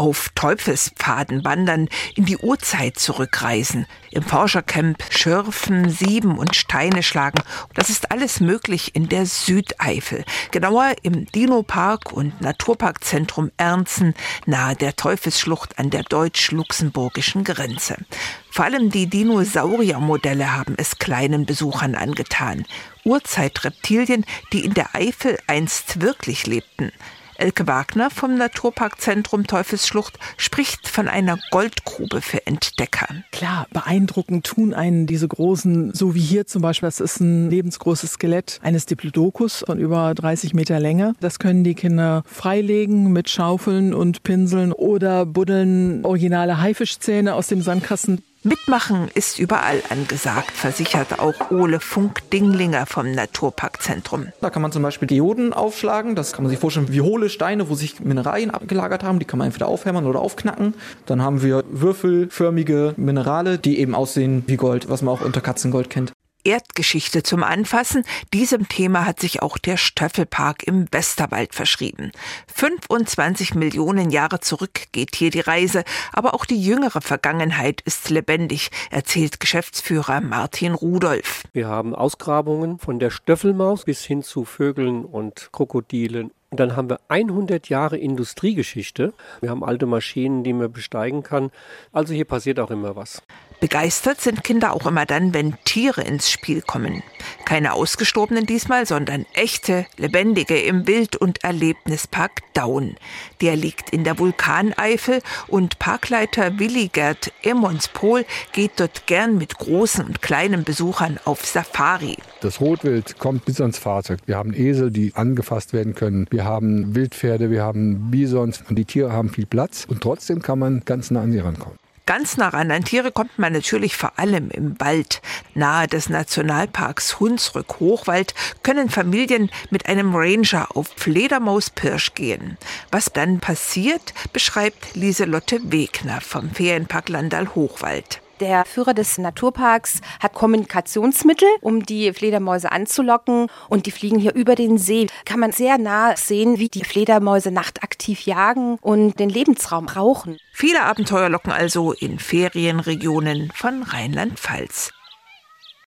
auf Teufelspfaden wandern, in die Urzeit zurückreisen, im Forschercamp schürfen, sieben und Steine schlagen. Das ist alles möglich in der Südeifel, genauer im Dino-Park und Naturparkzentrum Ernzen nahe der Teufelsschlucht an der deutsch-luxemburgischen Grenze. Vor allem die Dinosauriermodelle haben es kleinen Besuchern angetan. Urzeitreptilien, die in der Eifel einst wirklich lebten. Elke Wagner vom Naturparkzentrum Teufelsschlucht spricht von einer Goldgrube für Entdecker. Klar, beeindruckend tun einen diese großen, so wie hier zum Beispiel, das ist ein lebensgroßes Skelett eines Diplodocus von über 30 Meter Länge. Das können die Kinder freilegen mit Schaufeln und Pinseln oder buddeln originale Haifischzähne aus dem Sandkasten. Mitmachen ist überall angesagt, versichert auch Ole Funk-Dinglinger vom Naturparkzentrum. Da kann man zum Beispiel Dioden aufschlagen. Das kann man sich vorstellen wie hohle Steine, wo sich Mineralien abgelagert haben. Die kann man entweder aufhämmern oder aufknacken. Dann haben wir würfelförmige Minerale, die eben aussehen wie Gold, was man auch unter Katzengold kennt. Erdgeschichte zum Anfassen. Diesem Thema hat sich auch der Stöffelpark im Westerwald verschrieben. 25 Millionen Jahre zurück geht hier die Reise, aber auch die jüngere Vergangenheit ist lebendig, erzählt Geschäftsführer Martin Rudolph. Wir haben Ausgrabungen von der Stöffelmaus bis hin zu Vögeln und Krokodilen und dann haben wir 100 Jahre Industriegeschichte. Wir haben alte Maschinen, die man besteigen kann. Also hier passiert auch immer was. Begeistert sind Kinder auch immer dann, wenn Tiere ins Spiel kommen. Keine ausgestorbenen diesmal, sondern echte, lebendige im Wild- und Erlebnispark Daun. Der liegt in der Vulkaneifel und Parkleiter Willi Gerd Emmonspohl geht dort gern mit großen und kleinen Besuchern auf Safari. Das Rotwild kommt bis ans Fahrzeug. Wir haben Esel, die angefasst werden können. Wir haben Wildpferde, wir haben Bisons und die Tiere haben viel Platz und trotzdem kann man ganz nah an sie rankommen. Ganz nah ran an Tiere kommt man natürlich vor allem im Wald. Nahe des Nationalparks Hunsrück-Hochwald können Familien mit einem Ranger auf Fledermaus-Pirsch gehen. Was dann passiert, beschreibt Lieselotte Wegner vom Ferienpark Landal-Hochwald. Der Führer des Naturparks hat Kommunikationsmittel, um die Fledermäuse anzulocken. Und die fliegen hier über den See. Kann man sehr nah sehen, wie die Fledermäuse nachtaktiv jagen und den Lebensraum rauchen. Viele Abenteuer locken also in Ferienregionen von Rheinland-Pfalz.